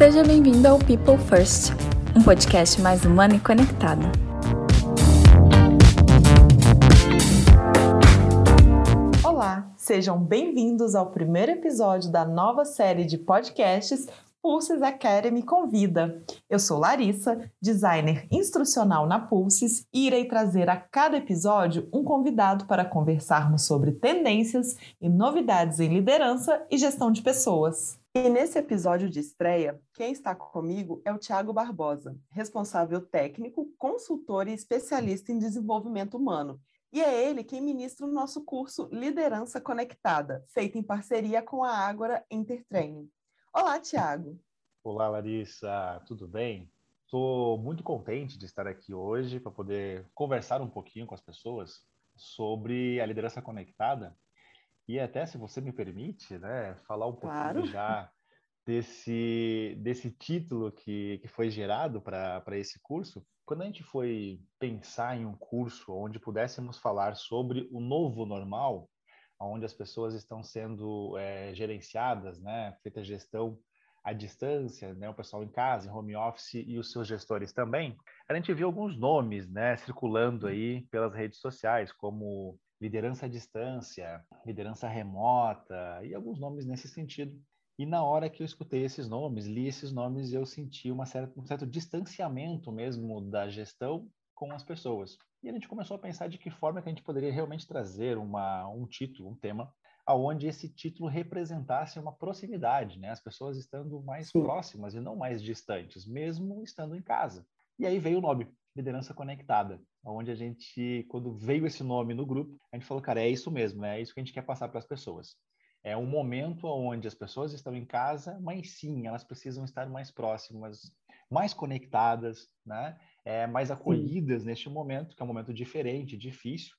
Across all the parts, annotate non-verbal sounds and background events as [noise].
Seja bem-vindo ao People First, um podcast mais humano e conectado. Olá, sejam bem-vindos ao primeiro episódio da nova série de podcasts Pulses Academy Convida. Eu sou Larissa, designer instrucional na Pulses, e irei trazer a cada episódio um convidado para conversarmos sobre tendências e novidades em liderança e gestão de pessoas. E nesse episódio de estreia, quem está comigo é o Tiago Barbosa, responsável técnico, consultor e especialista em desenvolvimento humano. E é ele quem ministra o nosso curso Liderança Conectada, feito em parceria com a Ágora Intertraining. Olá, Tiago. Olá, Larissa, tudo bem? Estou muito contente de estar aqui hoje para poder conversar um pouquinho com as pessoas sobre a liderança conectada e até, se você me permite, né, falar um pouquinho claro. já desse, desse título que, que foi gerado para esse curso. Quando a gente foi pensar em um curso onde pudéssemos falar sobre o novo normal, onde as pessoas estão sendo é, gerenciadas, né, feita gestão à distância, né, o pessoal em casa, em home office e os seus gestores também, a gente viu alguns nomes, né, circulando aí pelas redes sociais, como liderança à distância, liderança remota e alguns nomes nesse sentido. E na hora que eu escutei esses nomes, li esses nomes, eu senti uma certa, um certo distanciamento mesmo da gestão com as pessoas. E a gente começou a pensar de que forma que a gente poderia realmente trazer uma, um título, um tema, aonde esse título representasse uma proximidade, né? As pessoas estando mais Sim. próximas e não mais distantes, mesmo estando em casa. E aí veio o nome, Liderança Conectada, onde a gente, quando veio esse nome no grupo, a gente falou, cara, é isso mesmo, é isso que a gente quer passar para as pessoas. É um momento onde as pessoas estão em casa, mas sim, elas precisam estar mais próximas, mais conectadas, né? É, mais acolhidas Sim. neste momento, que é um momento diferente, difícil,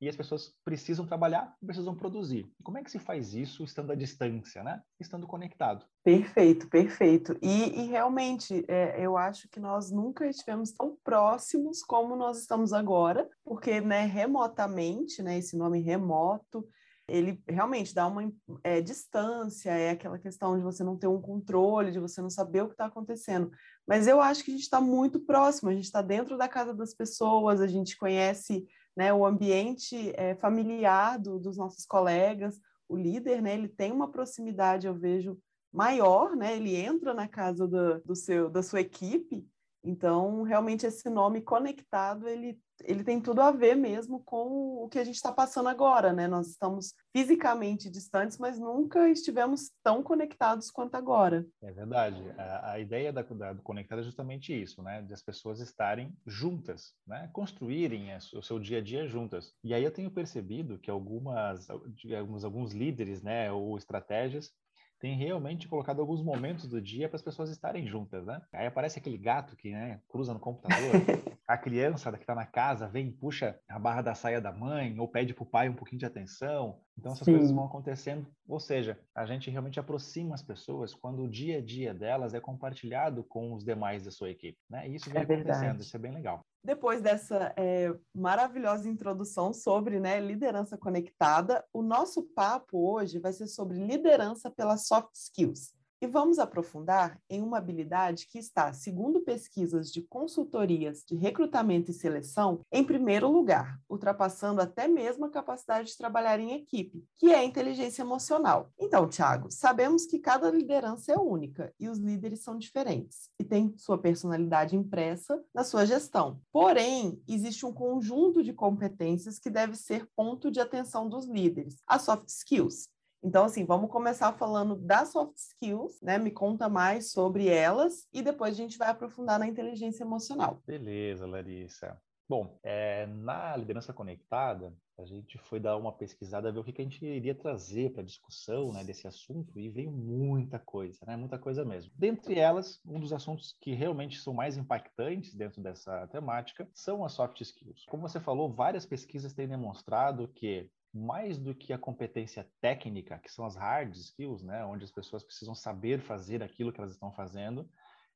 e as pessoas precisam trabalhar, precisam produzir. Como é que se faz isso estando à distância, né? Estando conectado. Perfeito, perfeito. E, e realmente, é, eu acho que nós nunca estivemos tão próximos como nós estamos agora, porque, né, remotamente, né, esse nome remoto, ele realmente dá uma é, distância, é aquela questão de você não ter um controle, de você não saber o que está acontecendo. Mas eu acho que a gente está muito próximo, a gente está dentro da casa das pessoas, a gente conhece né, o ambiente é, familiar do, dos nossos colegas, o líder, né, ele tem uma proximidade, eu vejo, maior, né, ele entra na casa do, do seu, da sua equipe, então, realmente, esse nome conectado, ele, ele tem tudo a ver mesmo com o que a gente está passando agora, né? Nós estamos fisicamente distantes, mas nunca estivemos tão conectados quanto agora. É verdade. A, a ideia da, da, do conectado é justamente isso, né? De as pessoas estarem juntas, né? Construírem o seu dia a dia juntas. E aí eu tenho percebido que algumas, digamos, alguns líderes, né? Ou estratégias tem realmente colocado alguns momentos do dia para as pessoas estarem juntas, né? Aí aparece aquele gato que né, cruza no computador, [laughs] a criança que está na casa vem e puxa a barra da saia da mãe ou pede para o pai um pouquinho de atenção. Então essas Sim. coisas vão acontecendo. Ou seja, a gente realmente aproxima as pessoas quando o dia a dia delas é compartilhado com os demais da sua equipe, né? E isso vem é acontecendo, verdade. isso é bem legal. Depois dessa é, maravilhosa introdução sobre né, liderança conectada, o nosso papo hoje vai ser sobre liderança pelas soft skills. E vamos aprofundar em uma habilidade que está, segundo pesquisas de consultorias de recrutamento e seleção, em primeiro lugar, ultrapassando até mesmo a capacidade de trabalhar em equipe, que é a inteligência emocional. Então, Thiago, sabemos que cada liderança é única e os líderes são diferentes e têm sua personalidade impressa na sua gestão. Porém, existe um conjunto de competências que deve ser ponto de atenção dos líderes, as soft skills, então, assim, vamos começar falando das soft skills, né? Me conta mais sobre elas e depois a gente vai aprofundar na inteligência emocional. Beleza, Larissa. Bom, é, na liderança conectada, a gente foi dar uma pesquisada, ver o que, que a gente iria trazer para a discussão né, desse assunto e veio muita coisa, né, muita coisa mesmo. Dentre elas, um dos assuntos que realmente são mais impactantes dentro dessa temática são as soft skills. Como você falou, várias pesquisas têm demonstrado que mais do que a competência técnica, que são as hard skills, né, onde as pessoas precisam saber fazer aquilo que elas estão fazendo,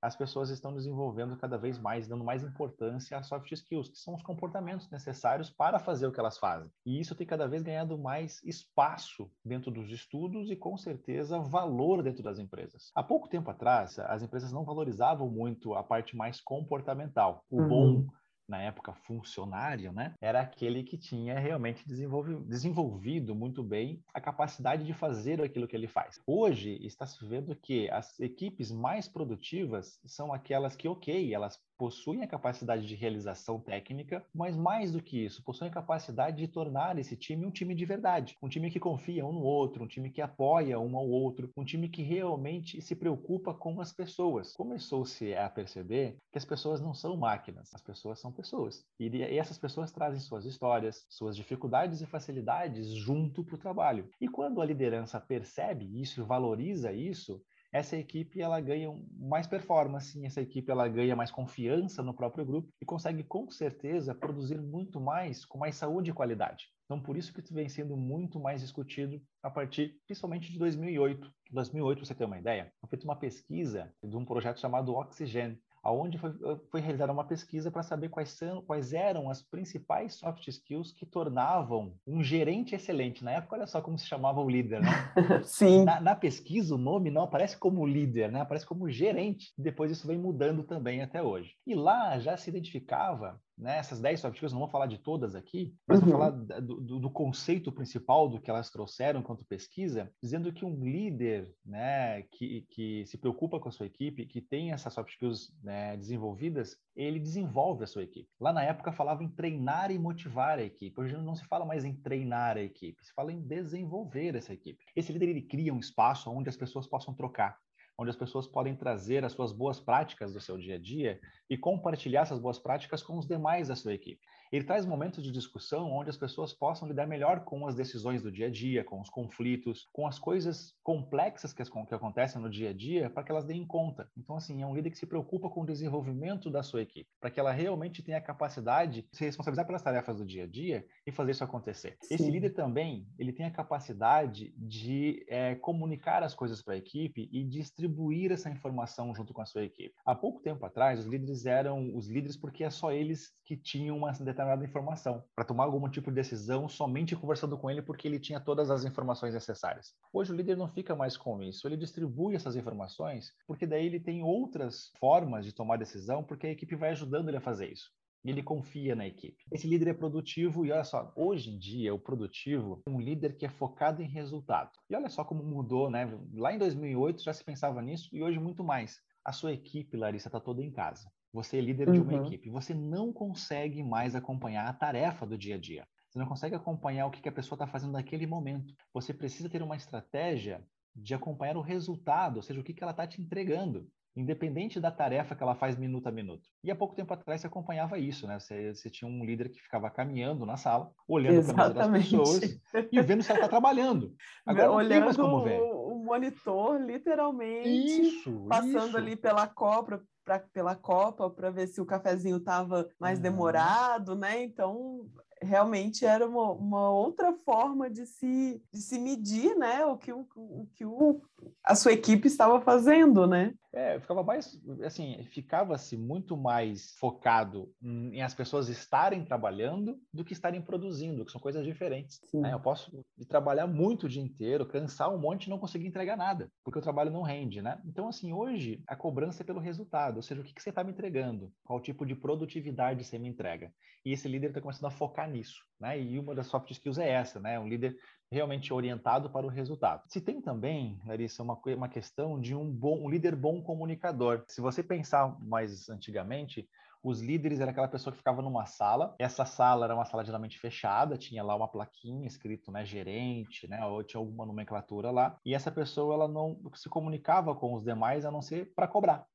as pessoas estão desenvolvendo cada vez mais, dando mais importância às soft skills, que são os comportamentos necessários para fazer o que elas fazem. E isso tem cada vez ganhado mais espaço dentro dos estudos e, com certeza, valor dentro das empresas. Há pouco tempo atrás, as empresas não valorizavam muito a parte mais comportamental, o uhum. bom na época funcionário, né, era aquele que tinha realmente desenvolvido muito bem a capacidade de fazer aquilo que ele faz. Hoje está se vendo que as equipes mais produtivas são aquelas que, ok, elas possuem a capacidade de realização técnica, mas mais do que isso, possuem a capacidade de tornar esse time um time de verdade, um time que confia um no outro, um time que apoia um ao outro, um time que realmente se preocupa com as pessoas. Começou-se a perceber que as pessoas não são máquinas, as pessoas são pessoas. E, essas pessoas trazem suas histórias, suas dificuldades e facilidades junto para o trabalho. E quando a liderança percebe isso valoriza isso, essa equipe ela ganha mais performance, essa equipe ela ganha mais confiança no próprio grupo e consegue com certeza produzir muito mais com mais saúde e qualidade. Então por isso que isso vem sendo muito mais discutido a partir principalmente de 2008. Em 2008, para você ter uma ideia, foi feita uma pesquisa de um projeto chamado Oxygen, aonde foi, foi realizada uma pesquisa para saber quais, são, quais eram as principais soft skills que tornavam um gerente excelente. Na época, olha só como se chamava o líder, né? [laughs] Sim. Na, na, pesquisa, o nome não aparece como líder, né? Aparece como gerente. Depois isso vem mudando também até hoje. E lá já se identificava né, essas 10 soft skills, não vou falar de todas aqui, mas uhum. vou falar do, do, do, conceito principal do que elas trouxeram enquanto pesquisa, dizendo que um líder né, que, que se preocupa com a sua equipe, que tem essas soft skills né, desenvolvidas, ele desenvolve a sua equipe. Lá na época falava em treinar e motivar a equipe, hoje não se fala mais em treinar a equipe, se fala em desenvolver essa equipe. Esse líder ele cria um espaço onde as pessoas possam trocar, onde as pessoas podem trazer as suas boas práticas do seu dia a dia e compartilhar essas boas práticas com os demais da sua equipe. Ele traz momentos de discussão onde as pessoas possam lidar melhor com as decisões do dia a dia, com os conflitos, com as coisas complexas que, as, que acontecem no dia a dia, para que elas deem conta. Então, assim, é um líder que se preocupa com o desenvolvimento da sua equipe, para que ela realmente tenha a capacidade de se responsabilizar pelas tarefas do dia a dia e fazer isso acontecer. Sim. Esse líder também, ele tem a capacidade de é, comunicar as coisas para a equipe e distribuir essa informação junto com a sua equipe. Há pouco tempo atrás, os líderes eram os líderes porque é só eles que tinham uma determinada determinada informação, para tomar algum tipo de decisão somente conversando com ele porque ele tinha todas as informações necessárias. Hoje o líder não fica mais com isso, ele distribui essas informações porque daí ele tem outras formas de tomar decisão porque a equipe vai ajudando ele a fazer isso. E ele confia na equipe. Esse líder é produtivo e olha só, hoje em dia o produtivo é um líder que é focado em resultado. E olha só como mudou, né? Lá em 2008 já se pensava nisso e hoje muito mais. A sua equipe, Larissa, está toda em casa. Você é líder uhum. de uma uhum. equipe. Você não consegue mais acompanhar a tarefa do dia a dia. Você não consegue acompanhar o que a pessoa está fazendo naquele momento. Você precisa ter uma estratégia de acompanhar o resultado, ou seja, o que ela está te entregando, independente da tarefa que ela faz minuto a minuto. E há pouco tempo atrás você acompanhava isso, né? Você, você tinha um líder que ficava caminhando na sala, olhando para a mesa das pessoas e vendo se ela está trabalhando. [laughs] Agora olhando... não tem mais como ver monitor, literalmente, isso, passando isso. ali pela Copa, pra, pela Copa para ver se o cafezinho estava mais uhum. demorado, né? Então realmente era uma, uma, outra forma de se, de se medir, né? O que, o, o que o, a sua equipe estava fazendo, né? É, ficava mais, assim, ficava-se muito mais focado em as pessoas estarem trabalhando do que estarem produzindo, que são coisas diferentes. Né? Eu posso trabalhar muito o dia inteiro, cansar um monte e não conseguir entregar nada, porque o trabalho não rende, né? Então, assim, hoje a cobrança é pelo resultado, ou seja, o que, que você está me entregando, qual tipo de produtividade você me entrega. E esse líder está começando a focar nisso, né? E uma das soft skills é essa, né? Um líder realmente orientado para o resultado. Se tem também, Larissa, uma, uma questão de um bom um líder bom comunicador. Se você pensar mais antigamente, os líderes era aquela pessoa que ficava numa sala. Essa sala era uma sala geralmente fechada, tinha lá uma plaquinha escrito, né, gerente, né, ou tinha alguma nomenclatura lá. E essa pessoa ela não se comunicava com os demais a não ser para cobrar.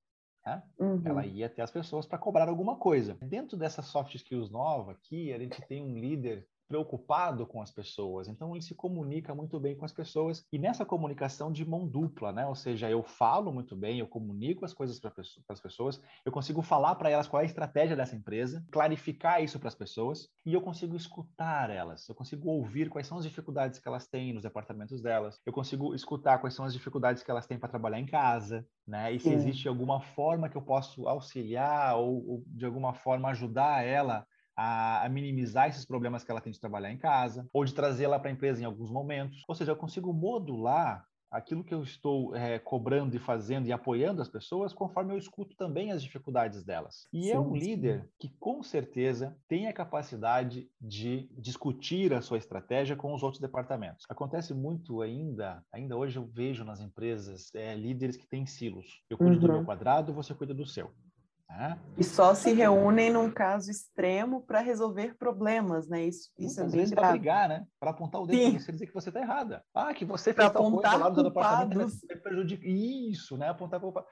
Né? Uhum. Ela ia até as pessoas para cobrar alguma coisa. Dentro dessa soft skills nova aqui, a gente tem um líder preocupado com as pessoas, então ele se comunica muito bem com as pessoas e nessa comunicação de mão dupla, né? Ou seja, eu falo muito bem, eu comunico as coisas para as pessoas, eu consigo falar para elas qual é a estratégia dessa empresa, clarificar isso para as pessoas e eu consigo escutar elas, eu consigo ouvir quais são as dificuldades que elas têm nos departamentos delas, eu consigo escutar quais são as dificuldades que elas têm para trabalhar em casa, né? E se Sim. existe alguma forma que eu posso auxiliar ou, ou de alguma forma ajudar ela a, a, minimizar esses problemas que ela tem de trabalhar em casa, ou de trazê-la para a empresa em alguns momentos. Ou seja, eu consigo modular aquilo que eu estou é, cobrando e fazendo e apoiando as pessoas conforme eu escuto também as dificuldades delas. E sim, é um líder sim. que, com certeza, tem a capacidade de discutir a sua estratégia com os outros departamentos. Acontece muito ainda, ainda hoje eu vejo nas empresas é, líderes que têm silos. Eu cuido uhum. do meu uhum. quadrado, você cuida do seu. Né? E só se reúnem num caso extremo para resolver problemas, né? Isso, isso é vezes para brigar, né? Para apontar o dedo para você dizer que você está errada. Ah, que você fez tal coisa lá no departamento, você prejudica. Isso, né? Apontar culpa.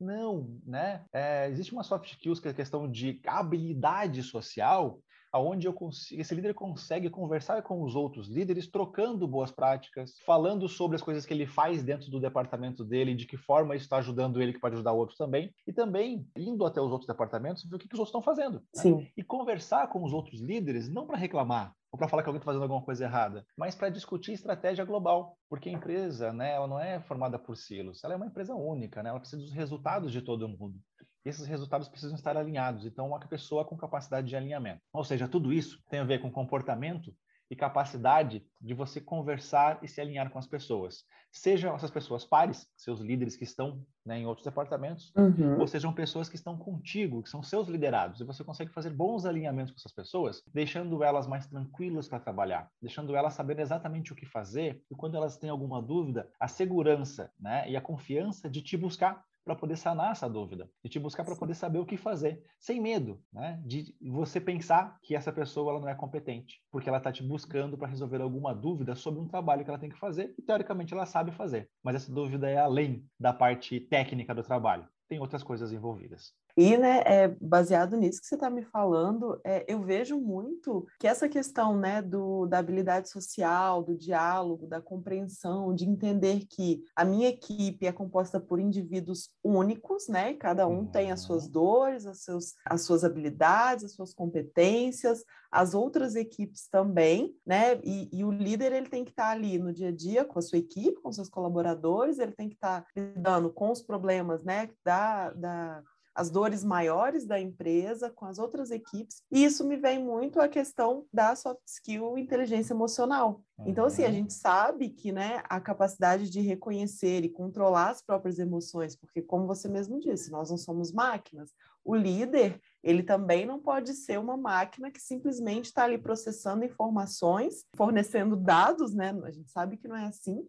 Não, né? É, existe uma soft skills que é a questão de habilidade social aonde eu consigo, esse líder consegue conversar com os outros líderes, trocando boas práticas, falando sobre as coisas que ele faz dentro do departamento dele, de que forma isso está ajudando ele, que pode ajudar outros também, e também indo até os outros departamentos, ver o que, que os outros estão fazendo. Né? E conversar com os outros líderes, não para reclamar, ou para falar que alguém está fazendo alguma coisa errada, mas para discutir estratégia global, porque a empresa, né, ela não é formada por silos, ela é uma empresa única, né, ela precisa dos resultados de todo mundo esses resultados precisam estar alinhados. Então, uma pessoa com capacidade de alinhamento. Ou seja, tudo isso tem a ver com comportamento e capacidade de você conversar e se alinhar com as pessoas. Sejam essas pessoas pares, seus líderes que estão né, em outros departamentos, uhum. ou sejam pessoas que estão contigo, que são seus liderados, e você consegue fazer bons alinhamentos com essas pessoas, deixando elas mais tranquilas para trabalhar, deixando elas saber exatamente o que fazer, e quando elas têm alguma dúvida, a segurança né, e a confiança de te buscar para poder sanar essa dúvida, de te buscar para poder saber o que fazer, sem medo, né? De você pensar que essa pessoa ela não é competente, porque ela está te buscando para resolver alguma dúvida sobre um trabalho que ela tem que fazer e teoricamente ela sabe fazer, mas essa dúvida é além da parte técnica do trabalho, tem outras coisas envolvidas. E, né, é, baseado nisso que você está me falando, é, eu vejo muito que essa questão, né, do, da habilidade social, do diálogo, da compreensão, de entender que a minha equipe é composta por indivíduos únicos, né, cada um tem as suas uhum. dores, as, seus, as suas habilidades, as suas competências, as outras equipes também, né, e, e o líder, ele tem que estar tá ali no dia a dia com a sua equipe, com seus colaboradores, ele tem que estar tá lidando com os problemas, né, da, da as dores maiores da empresa com as outras equipes. E isso me vem muito a questão da soft skill inteligência emocional. Então, assim, a gente sabe que, né, a capacidade de reconhecer e controlar as próprias emoções, porque como você mesmo disse, nós não somos máquinas. O líder, ele também não pode ser uma máquina que simplesmente está ali processando informações, fornecendo dados, né? A gente sabe que não é assim,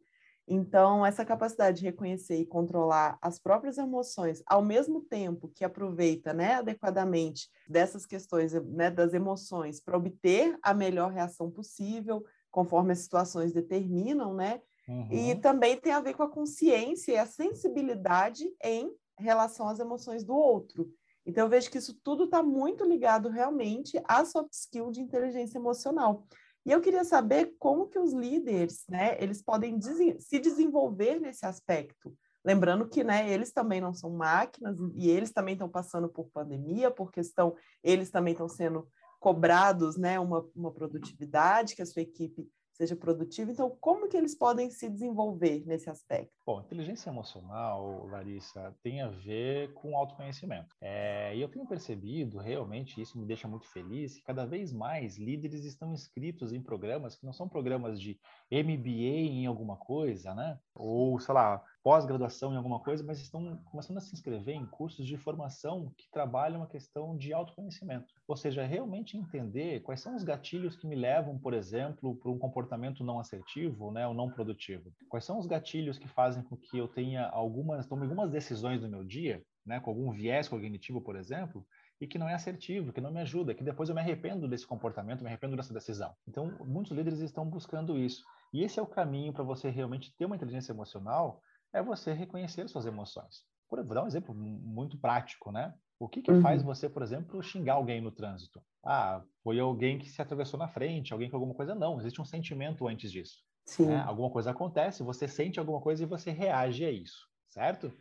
então, essa capacidade de reconhecer e controlar as próprias emoções, ao mesmo tempo que aproveita né, adequadamente dessas questões né, das emoções para obter a melhor reação possível, conforme as situações determinam, né? Uhum. E também tem a ver com a consciência e a sensibilidade em relação às emoções do outro. Então, eu vejo que isso tudo está muito ligado realmente à soft skill de inteligência emocional. E eu queria saber como que os líderes, né, eles podem se desenvolver nesse aspecto. Lembrando que, né, eles também não são máquinas e eles também estão passando por pandemia, por questão, eles também estão sendo cobrados, né, uma, uma produtividade que a sua equipe seja produtivo. Então, como que eles podem se desenvolver nesse aspecto? Bom, inteligência emocional, Larissa, tem a ver com autoconhecimento. É, e eu tenho percebido, realmente, isso me deixa muito feliz, que cada vez mais líderes estão inscritos em programas que não são programas de MBA em alguma coisa, né? Ou, sei lá, pós-graduação em alguma coisa, mas estão começando a se inscrever em cursos de formação que trabalham a questão de autoconhecimento. Ou seja, realmente entender quais são os gatilhos que me levam, por exemplo, para um comportamento não assertivo, né, ou não produtivo. Quais são os gatilhos que fazem com que eu tenha algumas, tome algumas decisões no meu dia, né, com algum viés cognitivo, por exemplo, e que não é assertivo, que não me ajuda, que depois eu me arrependo desse comportamento, me arrependo dessa decisão. Então, muitos líderes estão buscando isso. E esse é o caminho para você realmente ter uma inteligência emocional é você reconhecer suas emoções. Por, vou dar um exemplo muito prático, né? O que, que uhum. faz você, por exemplo, xingar alguém no trânsito? Ah, foi alguém que se atravessou na frente, alguém com alguma coisa. Não, existe um sentimento antes disso. Né? Alguma coisa acontece, você sente alguma coisa e você reage a isso, certo?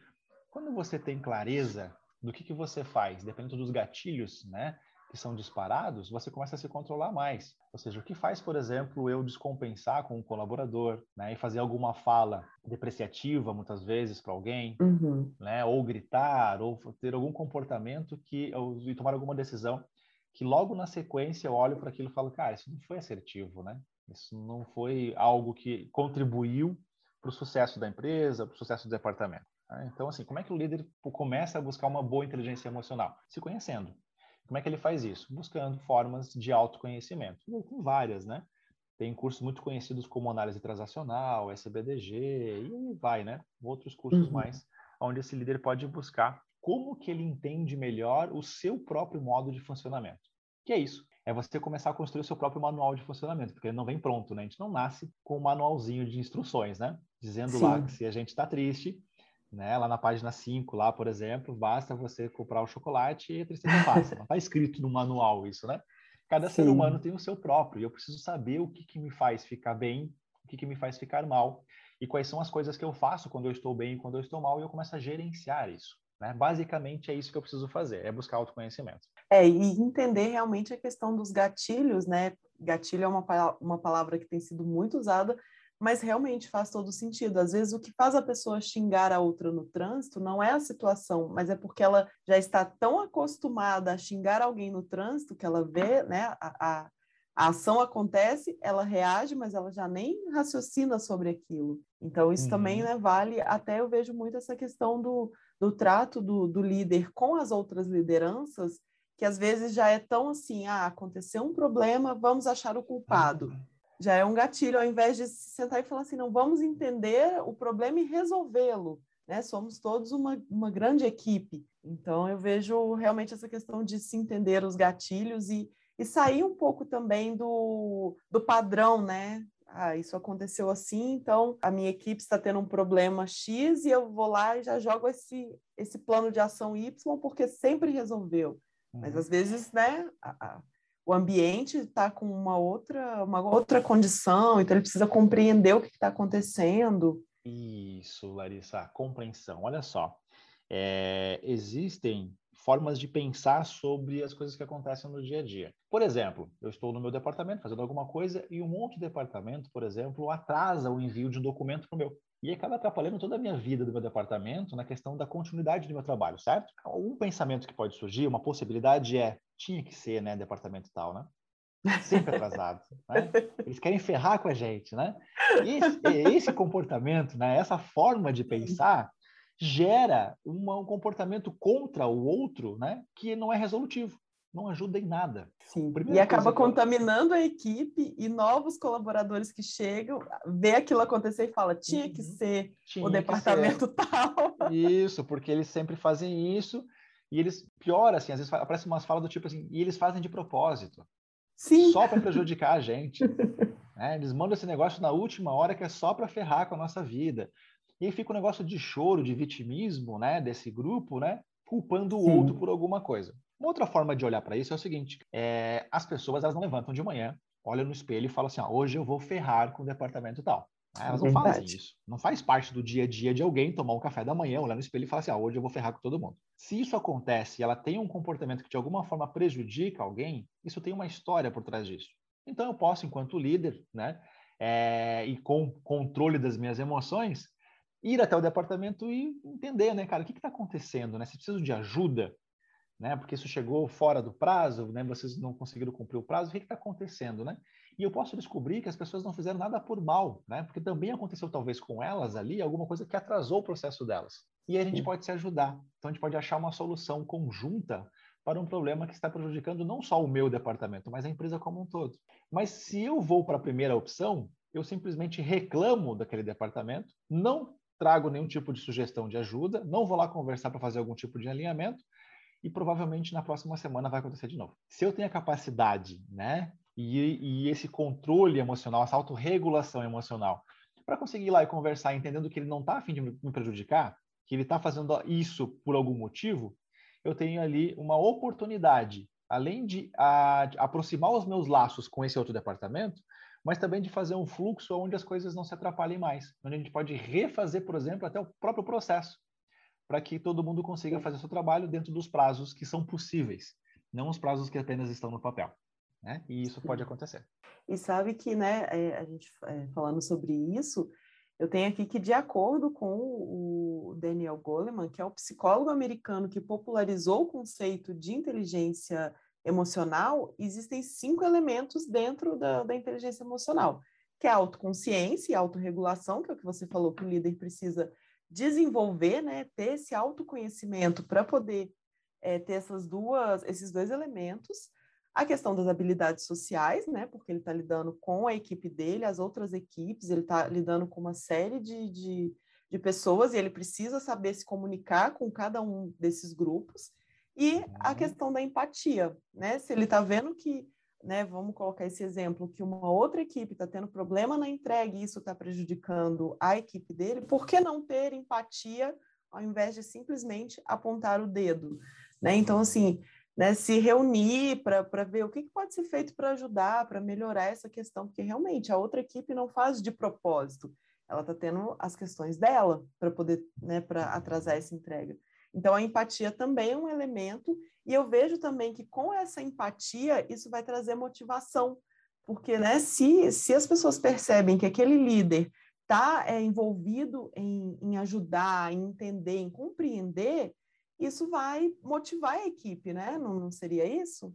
Quando você tem clareza do que, que você faz, dependendo dos gatilhos, né? Que são disparados, você começa a se controlar mais. Ou seja, o que faz, por exemplo, eu descompensar com um colaborador, né, e fazer alguma fala depreciativa, muitas vezes, para alguém, uhum. né, ou gritar, ou ter algum comportamento que, ou, e tomar alguma decisão que logo na sequência eu olho para aquilo e falo, cara, isso não foi assertivo, né? Isso não foi algo que contribuiu para o sucesso da empresa, para o sucesso do departamento. Né? Então, assim, como é que o líder começa a buscar uma boa inteligência emocional? Se conhecendo. Como é que ele faz isso? Buscando formas de autoconhecimento. E tem várias, né? Tem cursos muito conhecidos como análise transacional, SBDG, e vai, né? Outros cursos uhum. mais, onde esse líder pode buscar como que ele entende melhor o seu próprio modo de funcionamento. Que é isso? É você começar a construir o seu próprio manual de funcionamento, porque ele não vem pronto, né? A gente não nasce com um manualzinho de instruções, né? Dizendo Sim. lá que se a gente está triste, né? Lá na página 5, lá, por exemplo, basta você comprar o chocolate e a tristeza passa. Não está escrito no manual isso, né? Cada Sim. ser humano tem o seu próprio e eu preciso saber o que, que me faz ficar bem, o que, que me faz ficar mal e quais são as coisas que eu faço quando eu estou bem e quando eu estou mal e eu começo a gerenciar isso. Né? Basicamente é isso que eu preciso fazer, é buscar autoconhecimento. É, e entender realmente a questão dos gatilhos, né? Gatilho é uma, uma palavra que tem sido muito usada mas realmente faz todo sentido. Às vezes, o que faz a pessoa xingar a outra no trânsito não é a situação, mas é porque ela já está tão acostumada a xingar alguém no trânsito que ela vê, né, a, a, a ação acontece, ela reage, mas ela já nem raciocina sobre aquilo. Então, isso uhum. também né, vale, até eu vejo muito essa questão do, do trato do, do líder com as outras lideranças, que às vezes já é tão assim, ah, aconteceu um problema, vamos achar o culpado. Uhum já é um gatilho, ao invés de se sentar e falar assim, não, vamos entender o problema e resolvê-lo, né? Somos todos uma, uma grande equipe. Então, eu vejo realmente essa questão de se entender os gatilhos e, e sair um pouco também do, do padrão, né? Ah, isso aconteceu assim, então a minha equipe está tendo um problema X e eu vou lá e já jogo esse, esse plano de ação Y porque sempre resolveu. Uhum. Mas às vezes, né, a, o ambiente está com uma outra, uma outra condição, então ele precisa compreender o que está acontecendo. Isso, Larissa, compreensão. Olha só, é, existem formas de pensar sobre as coisas que acontecem no dia a dia. Por exemplo, eu estou no meu departamento fazendo alguma coisa e um outro departamento, por exemplo, atrasa o envio de um documento para o meu. E acaba atrapalhando toda a minha vida do meu departamento na questão da continuidade do meu trabalho, certo? Um pensamento que pode surgir, uma possibilidade é, tinha que ser, né, departamento tal, né? Sempre atrasado, [laughs] né? Eles querem ferrar com a gente, né? E esse, esse comportamento, né, essa forma de pensar gera uma, um comportamento contra o outro, né, que não é resolutivo não ajuda em nada. Sim. E acaba contaminando eu... a equipe e novos colaboradores que chegam, vê aquilo acontecer e fala, tinha que uhum. ser tinha o departamento ser. tal. [laughs] Isso, porque eles sempre fazem isso e eles, pior assim, às vezes aparece umas falas do tipo assim, e eles fazem de propósito. Sim. Só para [laughs] prejudicar a gente. né? Eles mandam esse negócio na última hora que é só para ferrar com a nossa vida. E aí fica um negócio de choro, de vitimismo, né, desse grupo, né, culpando o outro por alguma coisa. Uma outra forma de olhar para isso é o seguinte: é, as pessoas elas não levantam de manhã, olham no espelho e falam assim: ah, hoje eu vou ferrar com o departamento tal. Elas não fazem isso. Não faz parte do dia a dia de alguém tomar um café da manhã, olhar no espelho e falar assim: ah, hoje eu vou ferrar com todo mundo. Se isso acontece e ela tem um comportamento que de alguma forma prejudica alguém, isso tem uma história por trás disso. Então eu posso, enquanto líder, né, é, e com controle das minhas emoções, ir até o departamento e entender, né, cara, o que está acontecendo, né? Se preciso de ajuda, né? Porque isso chegou fora do prazo, né? Vocês não conseguiram cumprir o prazo, o que está acontecendo, né? E eu posso descobrir que as pessoas não fizeram nada por mal, né? Porque também aconteceu talvez com elas ali alguma coisa que atrasou o processo delas. E aí a gente pode se ajudar. Então a gente pode achar uma solução conjunta para um problema que está prejudicando não só o meu departamento, mas a empresa como um todo. Mas se eu vou para a primeira opção, eu simplesmente reclamo daquele departamento, não trago nenhum tipo de sugestão de ajuda, não vou lá conversar para fazer algum tipo de alinhamento, e provavelmente na próxima semana vai acontecer de novo. Se eu tenho a capacidade, né, e, e esse controle emocional, essa autorregulação emocional, para conseguir ir lá e conversar, entendendo que ele não está a fim de me prejudicar, que ele está fazendo isso por algum motivo, eu tenho ali uma oportunidade, além de, a, de aproximar os meus laços com esse outro departamento, mas também de fazer um fluxo onde as coisas não se atrapalhem mais, onde a gente pode refazer, por exemplo, até o próprio processo, para que todo mundo consiga fazer seu trabalho dentro dos prazos que são possíveis, não os prazos que apenas estão no papel. Né? E isso pode acontecer. E sabe que, né, é, a gente é, falando sobre isso, eu tenho aqui que, de acordo com o Daniel Goleman, que é o psicólogo americano que popularizou o conceito de inteligência emocional, existem cinco elementos dentro da, da inteligência emocional, que é a autoconsciência e autorregulação, que é o que você falou que o líder precisa desenvolver, né, ter esse autoconhecimento para poder é, ter essas duas, esses dois elementos. A questão das habilidades sociais, né, porque ele está lidando com a equipe dele, as outras equipes, ele está lidando com uma série de, de, de pessoas e ele precisa saber se comunicar com cada um desses grupos. E a uhum. questão da empatia, né? Se ele está vendo que, né, vamos colocar esse exemplo, que uma outra equipe está tendo problema na entrega e isso está prejudicando a equipe dele, por que não ter empatia ao invés de simplesmente apontar o dedo? Né? Então, assim, né, se reunir para ver o que, que pode ser feito para ajudar, para melhorar essa questão, porque realmente a outra equipe não faz de propósito, ela está tendo as questões dela para poder, né, para atrasar essa entrega. Então, a empatia também é um elemento, e eu vejo também que com essa empatia, isso vai trazer motivação, porque né, se, se as pessoas percebem que aquele líder está é, envolvido em, em ajudar, em entender, em compreender, isso vai motivar a equipe, né? Não, não seria isso?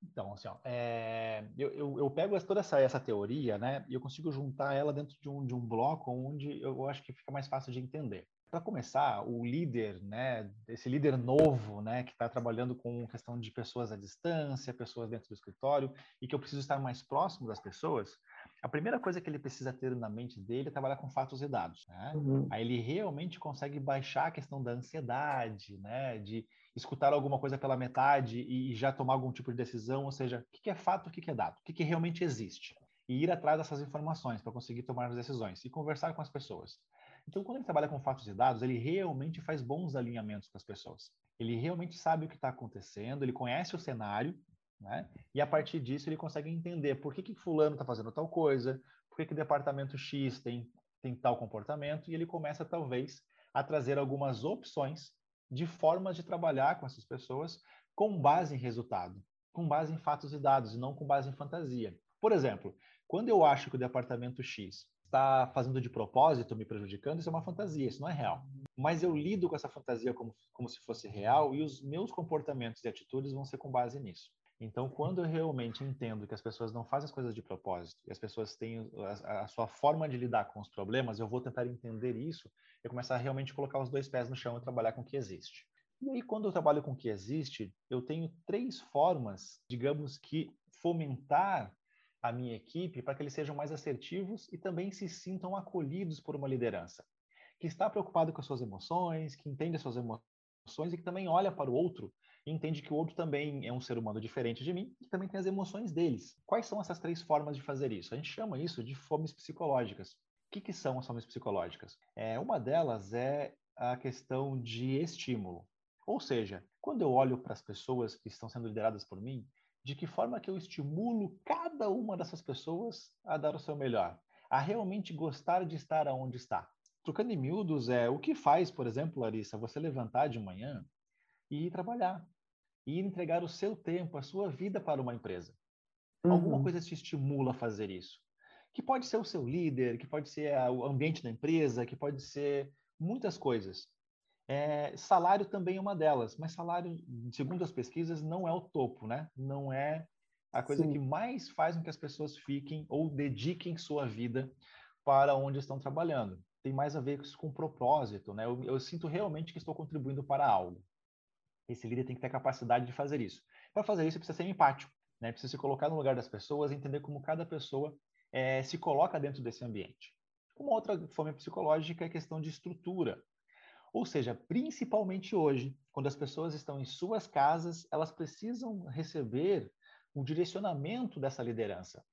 Então, assim, ó, é, eu, eu, eu, pego toda essa, essa teoria, né, e eu consigo juntar ela dentro de um, de um bloco onde eu acho que fica mais fácil de entender para começar, o líder, né, esse líder novo, né, que está trabalhando com questão de pessoas à distância, pessoas dentro do escritório, e que eu preciso estar mais próximo das pessoas, a primeira coisa que ele precisa ter na mente dele é trabalhar com fatos e dados. Né? Uhum. Aí ele realmente consegue baixar a questão da ansiedade, né, de escutar alguma coisa pela metade e já tomar algum tipo de decisão, ou seja, o que é fato, o que é dado, o que realmente existe. E ir atrás dessas informações para conseguir tomar as decisões e conversar com as pessoas. Então, quando ele trabalha com fatos e dados, ele realmente faz bons alinhamentos com as pessoas. Ele realmente sabe o que está acontecendo, ele conhece o cenário, né? E a partir disso ele consegue entender por que, que fulano está fazendo tal coisa, por que, que departamento X tem, tem tal comportamento, e ele começa, talvez, a trazer algumas opções de formas de trabalhar com essas pessoas com base em resultado, com base em fatos e dados, e não com base em fantasia. Por exemplo, quando eu acho que o departamento X está fazendo de propósito, me prejudicando, isso é uma fantasia, isso não é real. Mas eu lido com essa fantasia como, como se fosse real e os meus comportamentos e atitudes vão ser com base nisso. Então, quando eu realmente entendo que as pessoas não fazem as coisas de propósito, e as pessoas têm a, a, sua forma de lidar com os problemas, eu vou tentar entender isso e começar a realmente colocar os dois pés no chão e trabalhar com o que existe. E aí, quando eu trabalho com o que existe, eu tenho três formas, digamos que, fomentar a minha equipe para que eles sejam mais assertivos e também se sintam acolhidos por uma liderança que está preocupado com as suas emoções, que entende as suas emoções e que também olha para o outro e entende que o outro também é um ser humano diferente de mim e também tem as emoções deles. Quais são essas três formas de fazer isso? A gente chama isso de fomes psicológicas. O que, que são as fomes psicológicas? É, uma delas é a questão de estímulo. Ou seja, quando eu olho para as pessoas que estão sendo lideradas por mim, de que forma que eu estimulo cada uma dessas pessoas a dar o seu melhor, a realmente gostar de estar onde está. Trocando em miúdos, é o que faz, por exemplo, Larissa, você levantar de manhã e ir trabalhar, e entregar o seu tempo, a sua vida para uma empresa. Uhum. Alguma coisa te estimula a fazer isso. Que pode ser o seu líder, que pode ser o ambiente da empresa, que pode ser muitas coisas. É, salário também é uma delas, mas salário, segundo as pesquisas, não é o topo, né? Não é a coisa Sim. que mais faz com que as pessoas fiquem ou dediquem sua vida para onde estão trabalhando. Tem mais a ver com propósito, né? Eu, eu sinto realmente que estou contribuindo para algo. Esse líder tem que ter a capacidade de fazer isso. Para fazer isso, precisa ser empático, né? Precisa se colocar no lugar das pessoas, entender como cada pessoa é, se coloca dentro desse ambiente. Uma outra forma psicológica é a questão de estrutura. Ou seja, principalmente hoje, quando as pessoas estão em suas casas, elas precisam receber o direcionamento dessa liderança.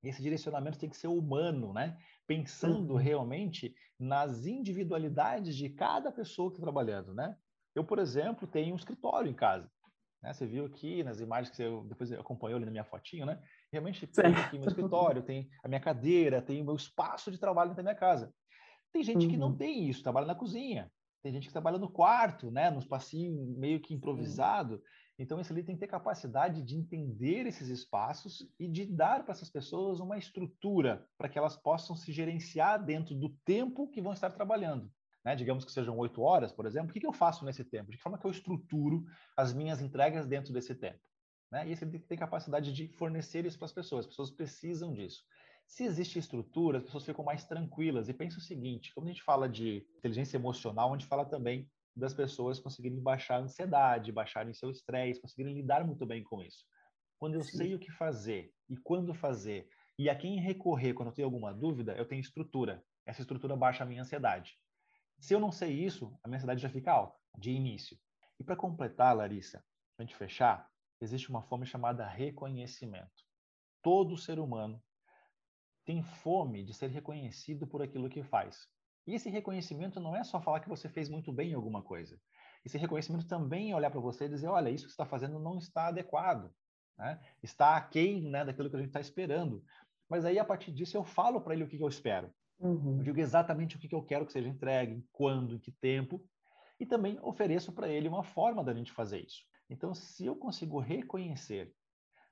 Esse direcionamento tem que ser humano, né? Pensando uhum. realmente nas individualidades de cada pessoa que está trabalhando, né? Eu, por exemplo, tenho um escritório em casa. Né? Você viu aqui nas imagens que você depois acompanhou ali na minha fotinho, né? Realmente tem aqui meu escritório, tem a minha cadeira, tem o meu espaço de trabalho dentro da minha casa. Tem gente uhum. que não uhum. tem isso, trabalha na cozinha. Tem gente que trabalha no quarto, né? No espacinho meio que improvisado. Então, esse líder tem que ter capacidade de entender esses espaços e de dar para essas pessoas uma estrutura para que elas possam se gerenciar dentro do tempo que vão estar trabalhando. Né? Digamos que sejam oito horas, por exemplo, o que, que eu faço nesse tempo? De que forma que eu estruturo as minhas entregas dentro desse tempo? Né? E esse tem capacidade de fornecer isso para as pessoas. As pessoas precisam disso. Se existe estrutura, as pessoas ficam mais tranquilas. E pensa o seguinte: quando a gente fala de inteligência emocional, a gente fala também das pessoas conseguirem baixar a ansiedade, baixarem seu estresse, conseguirem lidar muito bem com isso. Quando eu Sim. sei o que fazer e quando fazer e a quem recorrer quando eu tenho alguma dúvida, eu tenho estrutura. Essa estrutura baixa a minha ansiedade. Se eu não sei isso, a minha ansiedade já fica alta, de início. E para completar, Larissa, para a gente fechar, existe uma fome chamada reconhecimento. Todo ser humano tem fome de ser reconhecido por aquilo que faz. E esse reconhecimento não é só falar que você fez muito bem em alguma coisa. Esse reconhecimento também é olhar para você e dizer: olha, isso que você está fazendo não está adequado, né? está aquém né, daquilo que a gente está esperando. Mas aí, a partir disso, eu falo para ele o que, que eu espero. Uhum. Eu digo exatamente o que, que eu quero que seja entregue, quando, em que tempo, e também ofereço para ele uma forma da gente fazer isso. Então, se eu consigo reconhecer,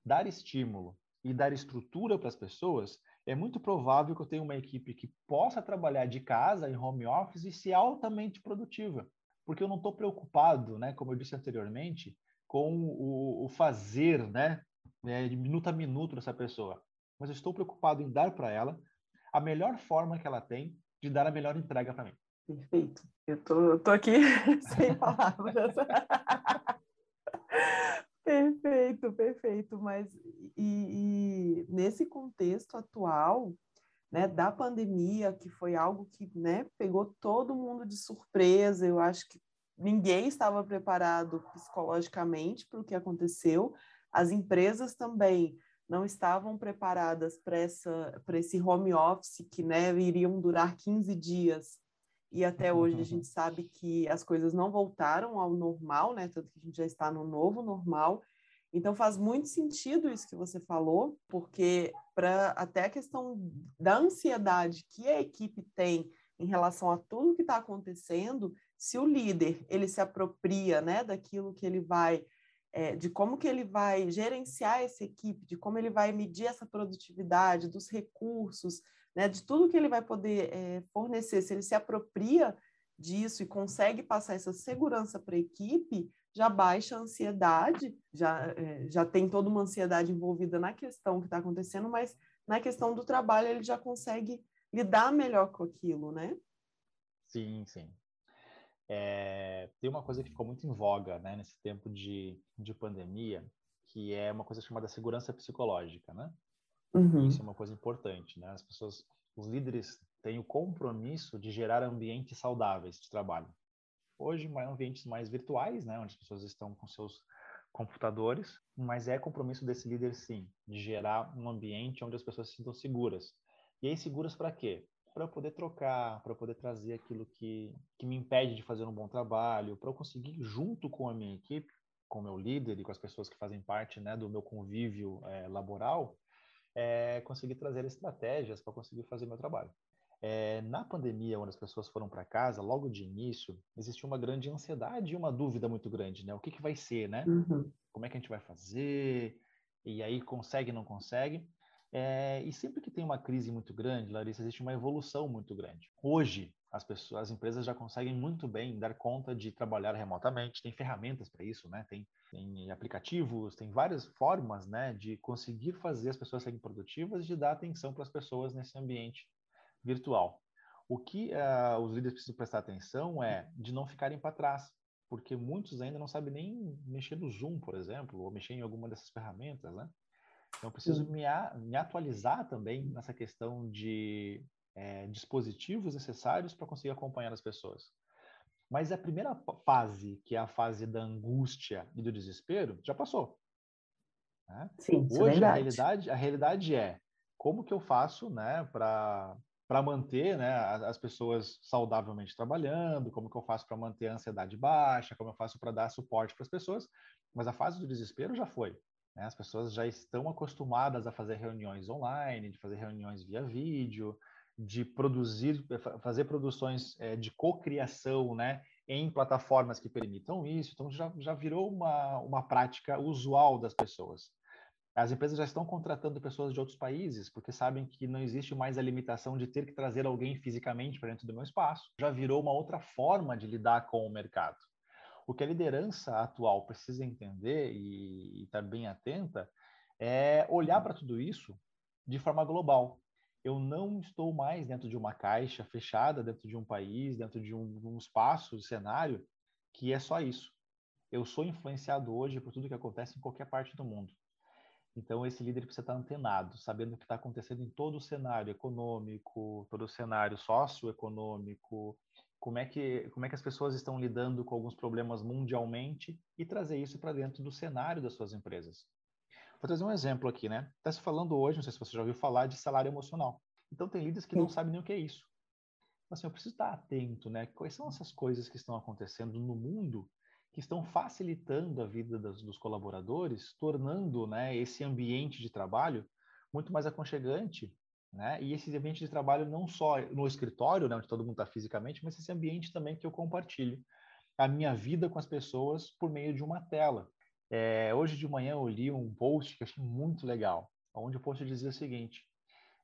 dar estímulo e dar estrutura para as pessoas, é muito provável que eu tenha uma equipe que possa trabalhar de casa, em home office, e ser altamente produtiva. Porque eu não estou preocupado, né, como eu disse anteriormente, com o, o fazer, né, né, de minuto a minuto dessa pessoa. Mas eu estou preocupado em dar para ela a melhor forma que ela tem de dar a melhor entrega para mim. Perfeito. Eu tô, tô aqui [laughs] sem palavras. [laughs] Perfeito, perfeito. Mas e, e, nesse contexto atual, né, da pandemia, que foi algo que né, pegou todo mundo de surpresa, eu acho que ninguém estava preparado psicologicamente para o que aconteceu. As empresas também não estavam preparadas para esse home office que né, iriam durar 15 dias e até hoje a gente sabe que as coisas não voltaram ao normal, né? Tanto que a gente já está no novo normal. Então faz muito sentido isso que você falou, porque para até a questão da ansiedade que a equipe tem em relação a tudo que está acontecendo, se o líder ele se apropria, né, daquilo que ele vai é, de como que ele vai gerenciar essa equipe, de como ele vai medir essa produtividade, dos recursos, né, de tudo que ele vai poder é, fornecer, se ele se apropria disso e consegue passar essa segurança para a equipe, já baixa a ansiedade, já, é, já tem toda uma ansiedade envolvida na questão que está acontecendo, mas na questão do trabalho ele já consegue lidar melhor com aquilo, né? Sim, sim. É, tem uma coisa que ficou muito em voga né, nesse tempo de, de pandemia, que é uma coisa chamada segurança psicológica, né? Uhum. Isso é uma coisa importante, né? As pessoas, os líderes têm o compromisso de gerar ambientes saudáveis de trabalho. Hoje, ambientes mais virtuais, né? Onde as pessoas estão com seus computadores, mas é compromisso desse líder, sim, de gerar um ambiente onde as pessoas se sintam seguras. E aí, seguras para quê? Para eu poder trocar, para eu poder trazer aquilo que, que me impede de fazer um bom trabalho, para eu conseguir, junto com a minha equipe, com o meu líder e com as pessoas que fazem parte né, do meu convívio é, laboral, é, conseguir trazer estratégias para conseguir fazer meu trabalho. É, na pandemia, onde as pessoas foram para casa, logo de início, existiu uma grande ansiedade e uma dúvida muito grande, né? O que, que vai ser, né? Uhum. Como é que a gente vai fazer? E aí consegue, não consegue? É, e sempre que tem uma crise muito grande, Larissa, existe uma evolução muito grande. Hoje, as pessoas, as empresas já conseguem muito bem dar conta de trabalhar remotamente, tem ferramentas para isso, né? Tem, tem, aplicativos, tem várias formas, né, de conseguir fazer as pessoas serem produtivas e de dar atenção para as pessoas nesse ambiente virtual. O que uh, os líderes precisam prestar atenção é de não ficarem para trás, porque muitos ainda não sabem nem mexer no Zoom, por exemplo, ou mexer em alguma dessas ferramentas, né? Então, eu preciso me, a, me atualizar também nessa questão de é, dispositivos necessários para conseguir acompanhar as pessoas. Mas a primeira fase, que é a fase da angústia e do desespero, já passou. Né? Sim, Hoje, é a, realidade, a realidade é como que eu faço né, para para manter né, as pessoas saudavelmente trabalhando, como que eu faço para manter a ansiedade baixa, como eu faço para dar suporte para as pessoas, mas a fase do desespero já foi. Né? As pessoas já estão acostumadas a fazer reuniões online, de fazer reuniões via vídeo, de produzir, fazer produções é, de cocriação, né, em plataformas que permitam isso. Então já, já virou uma, uma prática usual das pessoas. As empresas já estão contratando pessoas de outros países porque sabem que não existe mais a limitação de ter que trazer alguém fisicamente para dentro do meu espaço. Já virou uma outra forma de lidar com o mercado. O que a liderança atual precisa entender e estar bem atenta é olhar para tudo isso de forma global eu não estou mais dentro de uma caixa fechada, dentro de um país, dentro de um, um espaço, um cenário, que é só isso. Eu sou influenciado hoje por tudo que acontece em qualquer parte do mundo. Então, esse líder precisa estar antenado, sabendo o que está acontecendo em todo o cenário econômico, todo o cenário socioeconômico, como é que como é que as pessoas estão lidando com alguns problemas mundialmente e trazer isso para dentro do cenário das suas empresas. Vou trazer um exemplo aqui, né? Está se falando hoje, não sei se você já ouviu falar, de salário emocional. Então, tem líderes que não sabem nem o que é isso. Assim, eu preciso estar atento, né? Quais são essas coisas que estão acontecendo no mundo que estão facilitando a vida dos, dos colaboradores, tornando né, esse ambiente de trabalho muito mais aconchegante, né? E esse ambiente de trabalho não só no escritório, né, onde todo mundo está fisicamente, mas esse ambiente também que eu compartilho a minha vida com as pessoas por meio de uma tela. É, hoje de manhã eu li um post que achei muito legal, onde o post dizia o seguinte: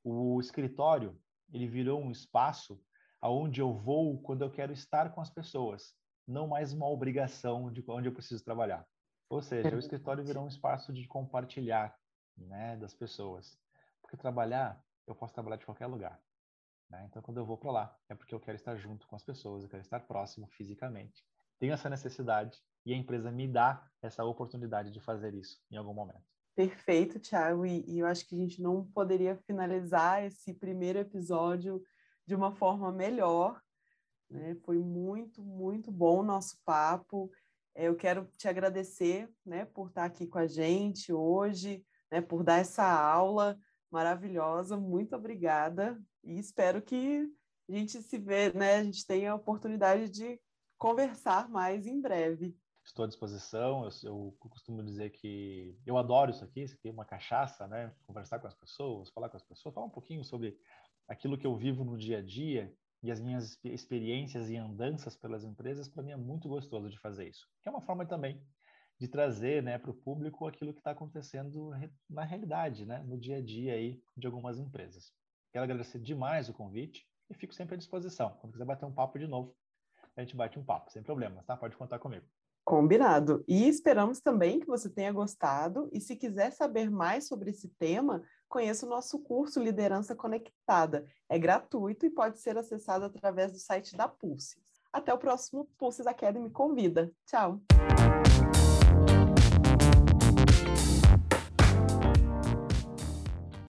o escritório ele virou um espaço aonde eu vou quando eu quero estar com as pessoas, não mais uma obrigação de onde eu preciso trabalhar. Ou seja, o escritório virou um espaço de compartilhar, né, das pessoas. Porque trabalhar, eu posso trabalhar de qualquer lugar. Né? Então, quando eu vou para lá, é porque eu quero estar junto com as pessoas, eu quero estar próximo fisicamente. Tenho essa necessidade e a empresa me dá essa oportunidade de fazer isso em algum momento. Perfeito, Thiago, e, e eu acho que a gente não poderia finalizar esse primeiro episódio de uma forma melhor. Né? Foi muito, muito bom o nosso papo. É, eu quero te agradecer né, por estar aqui com a gente hoje, né, por dar essa aula maravilhosa. Muito obrigada e espero que a gente se vê, né, a gente tenha a oportunidade de conversar mais em breve estou à disposição. Eu, eu, costumo dizer que eu adoro isso aqui, isso aqui é uma cachaça, né? Conversar com as pessoas, falar com as pessoas, falar um pouquinho sobre aquilo que eu vivo no dia a dia e as minhas experiências e andanças pelas empresas, para mim é muito gostoso de fazer isso. Que é uma forma também de trazer né, para o público aquilo que está acontecendo na realidade, né, no dia a dia aí de algumas empresas. Quero agradecer demais o convite e fico sempre à disposição. Quando quiser bater um papo de novo, a gente bate um papo, sem problemas, tá? Pode contar comigo. Combinado. E esperamos também que você tenha gostado. E se quiser saber mais sobre esse tema, conheça o nosso curso Liderança Conectada. É gratuito e pode ser acessado através do site da Pulses. Até o próximo Pulses Academy Convida. Tchau!